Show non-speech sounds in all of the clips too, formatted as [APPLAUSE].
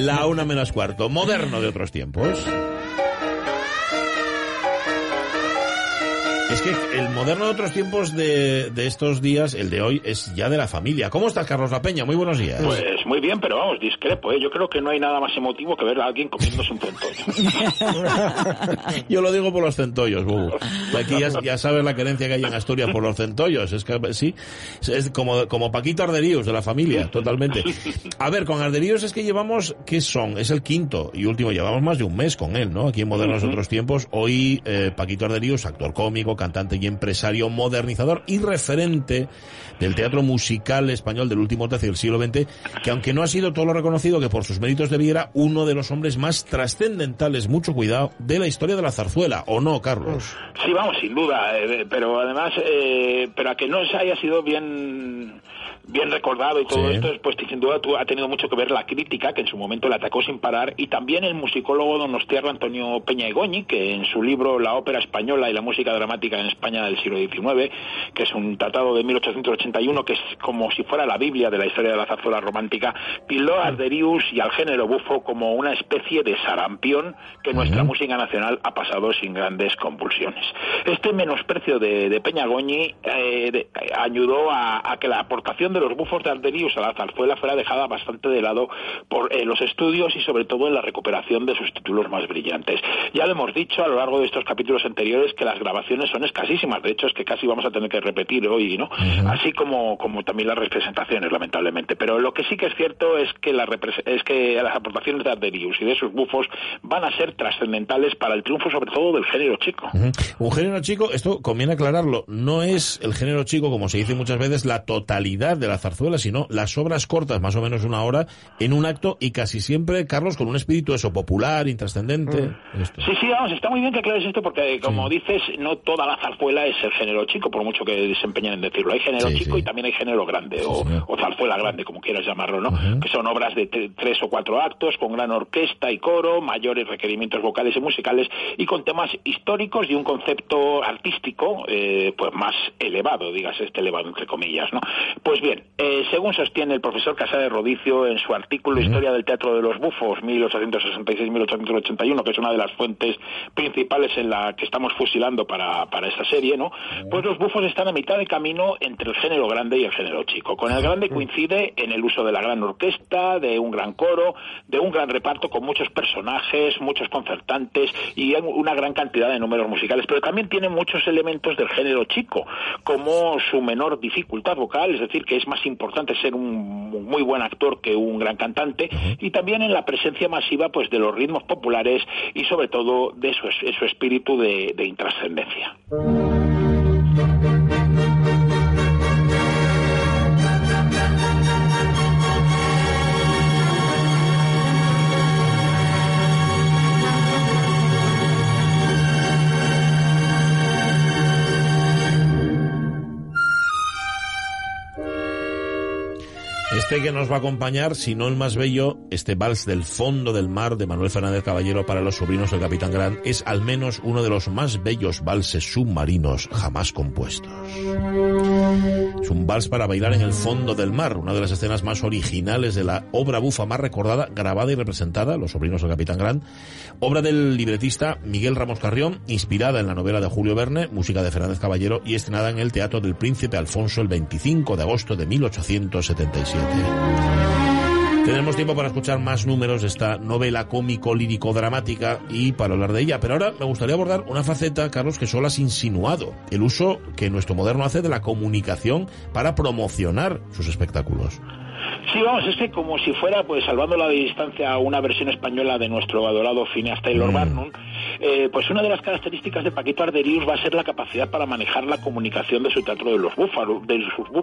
La una menos cuarto, moderno de otros tiempos. Es que el moderno de otros tiempos de, de, estos días, el de hoy, es ya de la familia. ¿Cómo estás, Carlos La Peña? Muy buenos días. Pues muy bien, pero vamos, discrepo. ¿eh? Yo creo que no hay nada más emotivo que ver a alguien comiéndose un centollo. [LAUGHS] Yo lo digo por los centollos, Bubu. Aquí ya, ya, sabes la querencia que hay en Asturias por los centollos. Es que sí, es como, como Paquito Arderíos de la familia, totalmente. A ver, con Arderíos es que llevamos, ¿qué son? Es el quinto y último. Llevamos más de un mes con él, ¿no? Aquí en Modernos de otros tiempos. Hoy, eh, Paquito Arderíos, actor cómico, cantante y empresario, modernizador y referente del teatro musical español del último tercio del siglo XX, que aunque no ha sido todo lo reconocido que por sus méritos debiera, uno de los hombres más trascendentales, mucho cuidado, de la historia de la zarzuela, ¿o no, Carlos? Sí, vamos, sin duda, eh, pero además, eh, pero a que no se haya sido bien bien recordado y todo Sí. esto, pues sin duda tú- ha tenido mucho que ver la crítica, que en su momento le atacó sin parar, y también el musicólogo donostiarra Antonio Peña Egoñi, que en su libro La ópera española y la música dramática en España del siglo XIX, que es un tratado de 1881, que es como si fuera la Biblia de la historia de la zarzuela romántica, tildó a Arderius y al género bufo como una especie de sarampión que nuestra música nacional ha pasado sin grandes convulsiones. Este menosprecio de, de Peña Goñi eh, de- ayudó a, a que la aportación de los bufos de Arderius a la zarzuela fuera dejada bastante de lado por eh, los estudios y sobre todo en la recuperación de sus títulos más brillantes. Ya lo hemos dicho a lo largo de estos capítulos anteriores que las grabaciones son escasísimas, de hecho es que casi vamos a tener que repetir hoy, ¿no? Así como, como también las representaciones, lamentablemente. Pero lo que sí que es cierto es que, la repres- es que las aportaciones de Arderius y de sus bufos van a ser trascendentales para el triunfo sobre todo del género chico. Un género chico, esto conviene aclararlo, no es el género chico, como se dice muchas veces, la totalidad de la zarzuela, sino las obras cortas, más o menos una hora, en un acto y casi siempre, Carlos, con un espíritu eso, popular, intrascendente. Esto. Sí, sí, vamos, está muy bien que aclares esto porque, como dices, no toda la zarzuela es el género chico, por mucho que se empeñen en decirlo. Hay género Sí, chico sí. y también hay género grande, o, o zarzuela grande, como quieras llamarlo, ¿no? Que son obras de tre- tres o cuatro actos, con gran orquesta y coro, mayores requerimientos vocales y musicales, y con temas históricos y un concepto artístico, eh, pues más elevado, digas este elevado entre comillas, ¿no? Pues bien, eh, según sostiene el profesor Casade Rodicio en su artículo Historia del Teatro de los Bufos, 1866-1881, que es una de las fuentes principales en la que estamos fusilando para, para esta serie, ¿no? Pues los bufos están a mitad de camino entre el género grande y el género chico. Con el grande coincide en el uso de la gran orquesta, de un gran coro, de un gran reparto con muchos personajes, muchos concertantes y una gran cantidad de números musicales, pero también tiene muchos elementos del género chico, como su menor dificultad vocal, es decir, que es más importante ser un muy buen actor que un gran cantante, y también en la presencia masiva pues de los ritmos populares y sobre todo de su, su espíritu de, de intrascendencia. Thank you. Este que nos va a acompañar, si no el más bello, este vals del fondo del mar de Manuel Fernández Caballero para los sobrinos del Capitán Gran, es al menos uno de los más bellos valses submarinos jamás compuestos. Es un vals para bailar en el fondo del mar, una de las escenas más originales de la obra bufa más recordada, grabada y representada, Los sobrinos del Capitán Gran, obra del libretista Miguel Ramos Carrión, inspirada en la novela de Julio Verne, música de Fernández Caballero y estrenada en el Teatro del Príncipe Alfonso el 25 de agosto de 1877. Tendremos tiempo para escuchar más números de esta novela cómico-lírico-dramática y para hablar de ella. Pero ahora me gustaría abordar una faceta, Carlos, que solo has insinuado. El uso que nuestro moderno hace de la comunicación para promocionar sus espectáculos. Sí, vamos, es que como si fuera, pues salvando la distancia, una versión española de nuestro adorado Phineas Taylor Mm. Barnum, Eh, pues una de las características de Paquito Arderius va a ser la capacidad para manejar la comunicación de su teatro de los búfalos, de,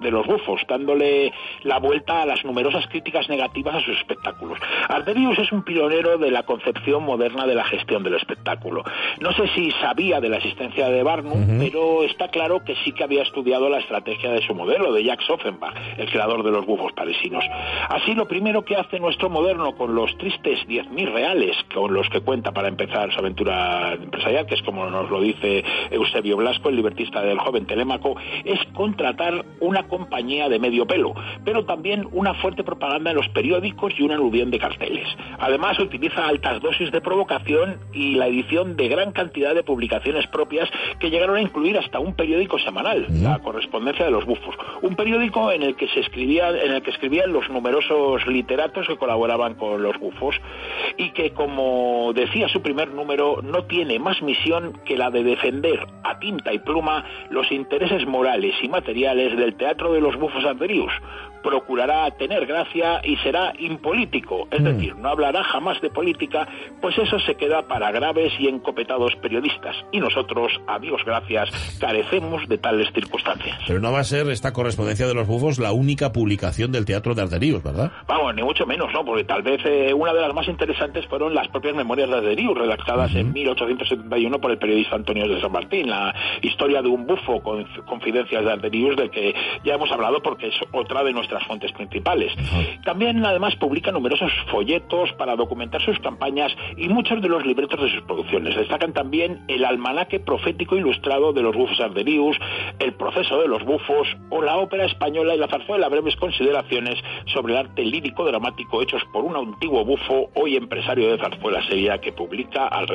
de los bufos, dándole la vuelta a las numerosas críticas negativas a sus espectáculos. Arderius es un pionero de la concepción moderna de la gestión del espectáculo. No sé si sabía de la existencia de Barnum, pero está claro que sí que había estudiado la estrategia de su modelo, de Jacques Offenbach, el creador de los bufos parisinos. Así, lo primero que hace nuestro moderno con los tristes 10.000 reales con los que cuenta para empezar su aventura empresarial, que es como nos lo dice Eusebio Blasco, el libertista del joven Telémaco, es contratar una compañía de medio pelo, pero también una fuerte propaganda en los periódicos y un aluvión de carteles. Además, utiliza altas dosis de provocación y la edición de gran cantidad de publicaciones propias que llegaron a incluir hasta un periódico semanal, la correspondencia de los bufos. Un periódico en el que se escribía, en el que escribían los numerosos literatos que colaboraban con los bufos y que, como decía su primer número, no tiene más misión que la de defender a tinta y pluma los intereses morales y materiales del teatro de los bufos anteriores procurará tener gracia y será impolítico, es decir, no hablará jamás de política, pues eso se queda para graves y encopetados periodistas. Y nosotros, a Dios gracias, carecemos de tales circunstancias. Pero no va a ser esta correspondencia de los bufos la única publicación del teatro de Arderius, ¿verdad? Vamos, ni mucho menos, ¿no? Porque tal vez eh, una de las más interesantes fueron las propias memorias de Arderius, redactadas en 1871 por el periodista Antonio de San Martín, la historia de un bufo con confidencias de Arderius, del que ya hemos hablado porque es otra de nuestras fuentes principales. También, además, publica numerosos folletos para documentar sus campañas y muchos de los libretos de sus producciones. Destacan también el almanaque profético ilustrado de los bufos arderius, el proceso de los bufos o la ópera española y la zarzuela, breves consideraciones sobre el arte lírico dramático hechos por un antiguo bufo, hoy empresario de zarzuela seria, que publica al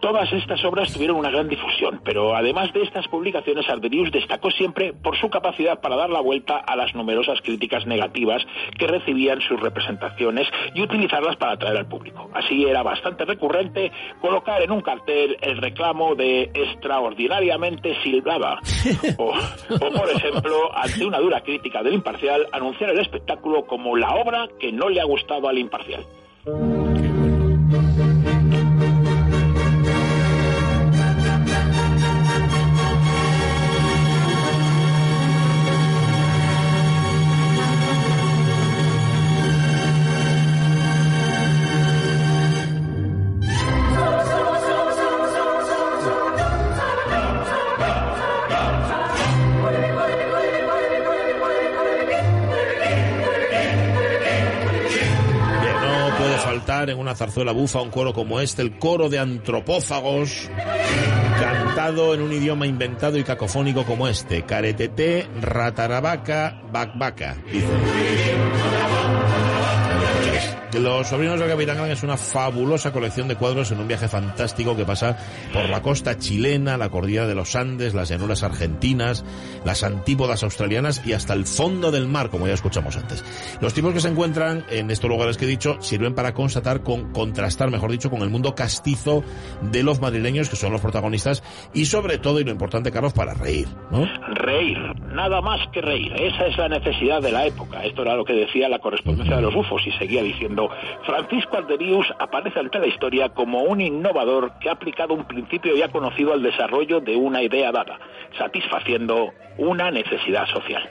Todas estas obras tuvieron una gran difusión, pero además de estas publicaciones, Arderius destacó siempre por su capacidad para dar la vuelta a las numerosas críticas negativas que recibían sus representaciones y utilizarlas para atraer al público. Así era bastante recurrente colocar en un cartel el reclamo de extraordinariamente silbada o, o, por ejemplo, ante una dura crítica del imparcial, anunciar el espectáculo como la obra que no le ha gustado al imparcial. En una zarzuela bufa un coro como este, el coro de antropófagos, cantado en un idioma inventado y cacofónico como este, caretete, ratarabaca, bacbaca, dice. Los sobrinos del Capitán Gran es una fabulosa colección de cuadros en un viaje fantástico que pasa por la costa chilena, la cordillera de los Andes, las llanuras argentinas, las antípodas australianas y hasta el fondo del mar, como ya escuchamos antes. Los tipos que se encuentran en estos lugares que he dicho sirven para constatar, con, contrastar, mejor dicho, con el mundo castizo de los madrileños, que son los protagonistas, y sobre todo, y lo importante, Carlos, para reír, ¿no? Reír, nada más que reír. Esa es la necesidad de la época. Esto era lo que decía la correspondencia de los bufos y seguía diciendo Francisco Arderius aparece ante la historia como un innovador que ha aplicado un principio ya conocido al desarrollo de una idea dada, satisfaciendo una necesidad social.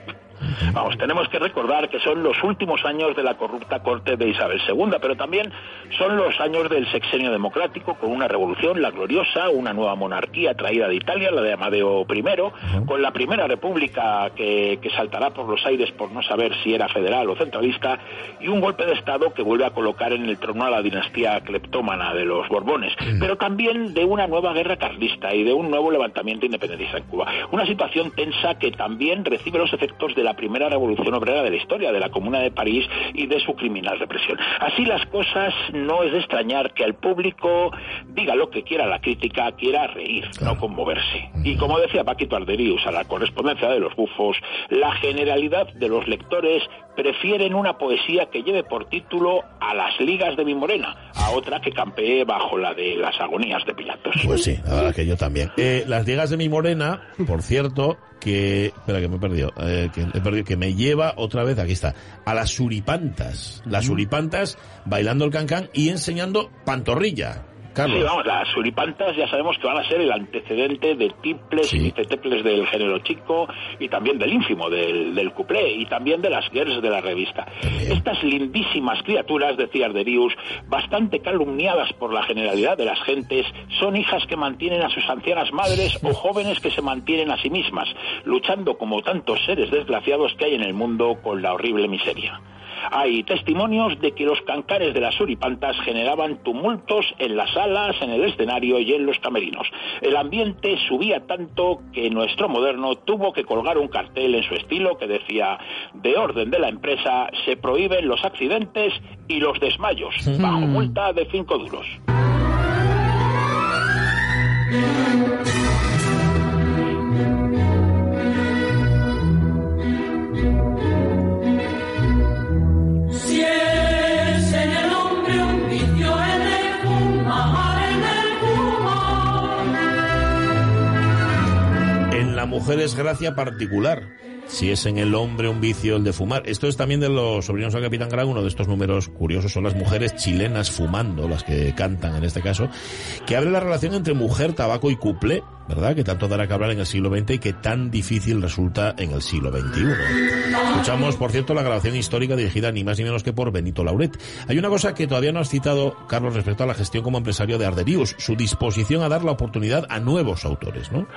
Vamos, tenemos que recordar que son los últimos años de la corrupta corte de Isabel II, pero también son los años del sexenio democrático, con una revolución, la gloriosa, una nueva monarquía traída de Italia, la de Amadeo I, con la primera república que, que saltará por los aires por no saber si era federal o centralista, y un golpe de Estado que vuelve a colocar en el trono a la dinastía cleptómana de los Borbones, pero también de una nueva guerra carlista y de un nuevo levantamiento independentista en Cuba. Una situación tensa que también recibe los efectos de la primera revolución obrera de la historia, de la Comuna de París y de su criminal represión. Así las cosas, no es de extrañar que al público diga lo que quiera la crítica, quiera reír, no conmoverse. Y como decía Paquito Arderius a la correspondencia de los bufos, la generalidad de los lectores prefieren una poesía que lleve por título a las ligas de mi morena, a otra que campee bajo la de las agonías de Pilatos. Pues sí, la verdad que yo también. Eh, las ligas de mi morena, por cierto, que espera que me he perdido, eh, que he perdido, que me lleva otra vez, aquí está, a las suripantas, las suripantas bailando el cancán y enseñando pantorrilla. Sí, vamos, las suripantas ya sabemos que van a ser el antecedente de tiples y teteples del género chico y también del ínfimo, del, del cuplé y también de las girls de la revista. Estas lindísimas criaturas, decía Arderius, bastante calumniadas por la generalidad de las gentes, son hijas que mantienen a sus ancianas madres o jóvenes que se mantienen a sí mismas, luchando como tantos seres desgraciados que hay en el mundo con la horrible miseria. Hay testimonios de que los cancares de las suripantas generaban tumultos en las salas, en el escenario y en los camerinos. El ambiente subía tanto que nuestro moderno tuvo que colgar un cartel en su estilo que decía, de orden de la empresa, se prohíben los accidentes y los desmayos, bajo multa de cinco duros. Mujer es gracia particular. Si es en el hombre un vicio el de fumar. Esto es también de los sobrinos del Capitán Gran, uno de estos números curiosos son las mujeres chilenas fumando, las que cantan en este caso, que abre la relación entre mujer, tabaco y cuplé, ¿verdad? Que tanto dará que hablar en el siglo XX y que tan difícil resulta en el siglo XXI. Escuchamos, por cierto, la grabación histórica dirigida ni más ni menos que por Benito Lauret. Hay una cosa que todavía no has citado, Carlos, respecto a la gestión como empresario de Arderius, su disposición a dar la oportunidad a nuevos autores, ¿no?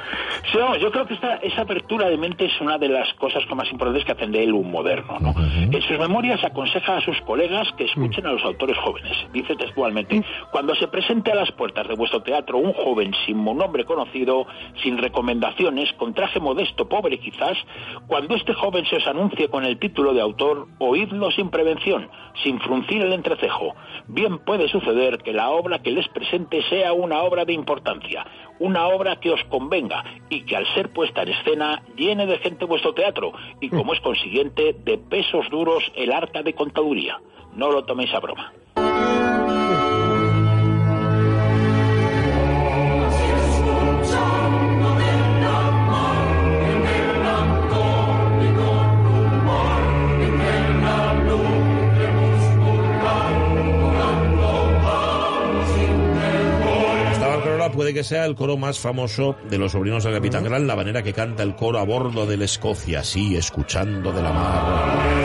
Sí, yo creo que esta, esa apertura de mente es una de las cosas más importantes que hacen de él un moderno, ¿no? En sus memorias aconseja a sus colegas que escuchen a los autores jóvenes. Dice textualmente, cuando se presente a las puertas de vuestro teatro un joven sin nombre conocido, sin recomendaciones, con traje modesto, pobre quizás, cuando este joven se os anuncie con el título de autor, oídlo sin prevención, sin fruncir el entrecejo. Bien puede suceder que la obra que les presente sea una obra de importancia, una obra que os convenga y que al ser puesta en escena llene de gente vuestro teatro y como es consiguiente de pesos duros el arca de contaduría. No lo toméis a broma. Que sea el coro más famoso de los sobrinos del Capitán Gran, la manera que canta el coro a bordo del Escocia, así, escuchando de la mar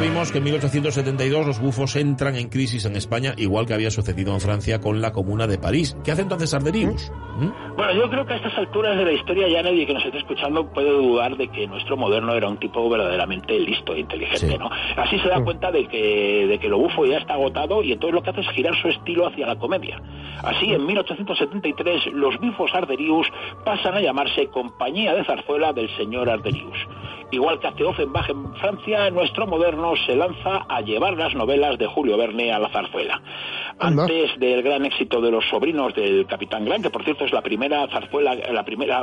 vimos que en 1872 los bufos entran en crisis en España, igual que había sucedido en Francia con la Comuna de París. ¿Qué hace entonces Arderius? ¿Mm? Bueno, yo creo que a estas alturas de la historia ya nadie que nos esté escuchando puede dudar de que nuestro moderno era un tipo verdaderamente listo e inteligente, ¿no? Así se da cuenta de que, de que lo bufo ya está agotado y entonces lo que hace es girar su estilo hacia la comedia. Así, en 1873, los bufos Arderius pasan a llamarse Compañía de Zarzuela del señor Arderius. Igual que hace Offenbach en Francia, nuestro moderno se lanza a llevar las novelas de Julio Verne a la zarzuela. Antes del gran éxito de los sobrinos del Capitán Gran, que por cierto es la primera zarzuela, la primera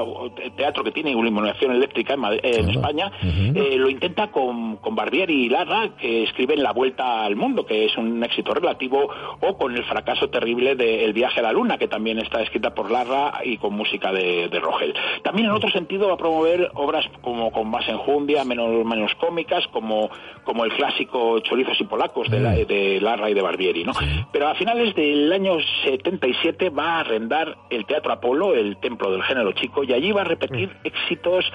teatro que tiene iluminación eléctrica en, España, eh, lo intenta con, con Barbieri y Larra, que escriben La Vuelta al Mundo, que es un éxito relativo, o con el fracaso terrible de El viaje a la luna, que también está escrita por Larra y con música de, de Rogel. También en otro sentido va a promover obras como con base en día menos, menos cómicas, como, como el clásico Chorizos y Polacos de, la, mm. de Larra y de Barbieri, ¿no? Pero a finales del año 77 va a arrendar el Teatro Apolo, el templo del género chico, y allí va a repetir mm. éxitos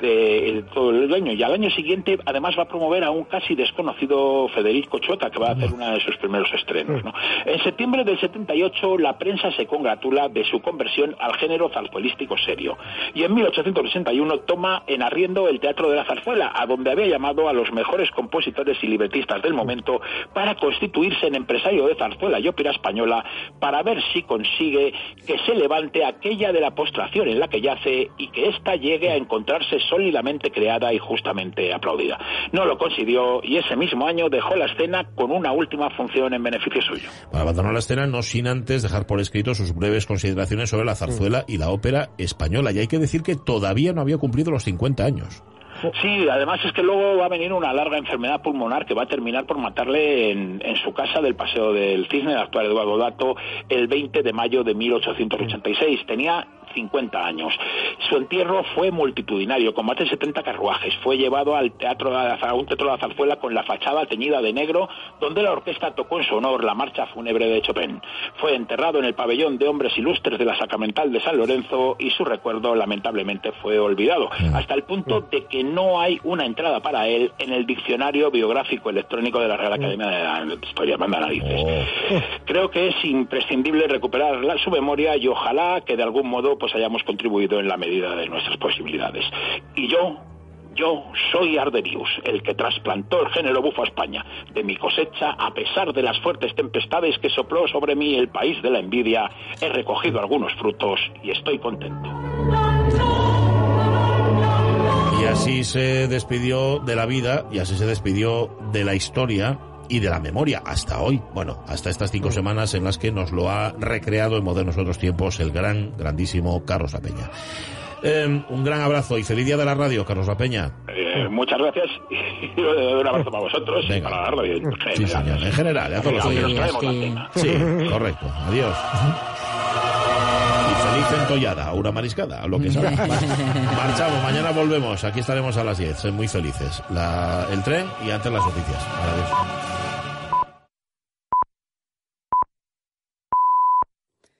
de, todo el año. Y al año siguiente, además, va a promover a un casi desconocido Federico Chota, que va a hacer mm. uno de sus primeros estrenos, ¿no? En septiembre del 78, la prensa se congratula de su conversión al género zarzuelístico serio. Y en 1861 toma en arriendo el Teatro de la Zarzuela, a donde había llamado a los mejores compositores y libretistas del momento para constituirse en empresario de zarzuela y ópera española para ver si consigue que se levante aquella de la postración en la que yace y que ésta llegue a encontrarse sólidamente creada y justamente aplaudida. No lo consiguió y ese mismo año dejó la escena con una última función en beneficio suyo. Para abandonar la escena no sin antes dejar por escrito sus breves consideraciones sobre la zarzuela y la ópera española. Y hay que decir que todavía no había cumplido los 50 años. [LAUGHS] Sí, además es que luego va a venir una larga enfermedad pulmonar que va a terminar por matarle en, su casa del Paseo del Cisne, el actual Eduardo Dato, el 20 de mayo de 1886. Tenía 50 años. Su entierro fue multitudinario, con más de 70 carruajes. Fue llevado al teatro a un teatro de la zarzuela con la fachada teñida de negro, donde la orquesta tocó en su honor la marcha fúnebre de Chopin. Fue enterrado en el pabellón de hombres ilustres de la Sacramental de San Lorenzo y su recuerdo lamentablemente fue olvidado, mm. hasta el punto de que no hay una entrada para él en el diccionario biográfico electrónico de la Real Academia de Historia. Manda narices. Oh. Creo que es imprescindible recuperar su memoria y ojalá que de algún modo pues hayamos contribuido en la medida de nuestras posibilidades. Y yo, yo soy Arderius, el que trasplantó el género bufo a España. De mi cosecha, a pesar de las fuertes tempestades que sopló sobre mí el país de la envidia, he recogido algunos frutos y estoy contento. Y así se despidió de la vida y así se despidió de la historia y de la memoria hasta hoy, bueno, hasta estas cinco semanas en las que nos lo ha recreado en modernos otros tiempos el gran, grandísimo Carlos La Peña. Em, un gran abrazo y feliz día de la radio, Carlos La Peña. Eh, muchas gracias y [LAUGHS] un abrazo para vosotros y para la radio en general. Sí, señor, en general, a todos Sí, correcto. Adiós. Y feliz entollada, una mariscada, lo que sea. [LAUGHS] Marchamos, mañana volvemos. Aquí estaremos a las 10, muy felices. La, el tren y antes las noticias. Adiós.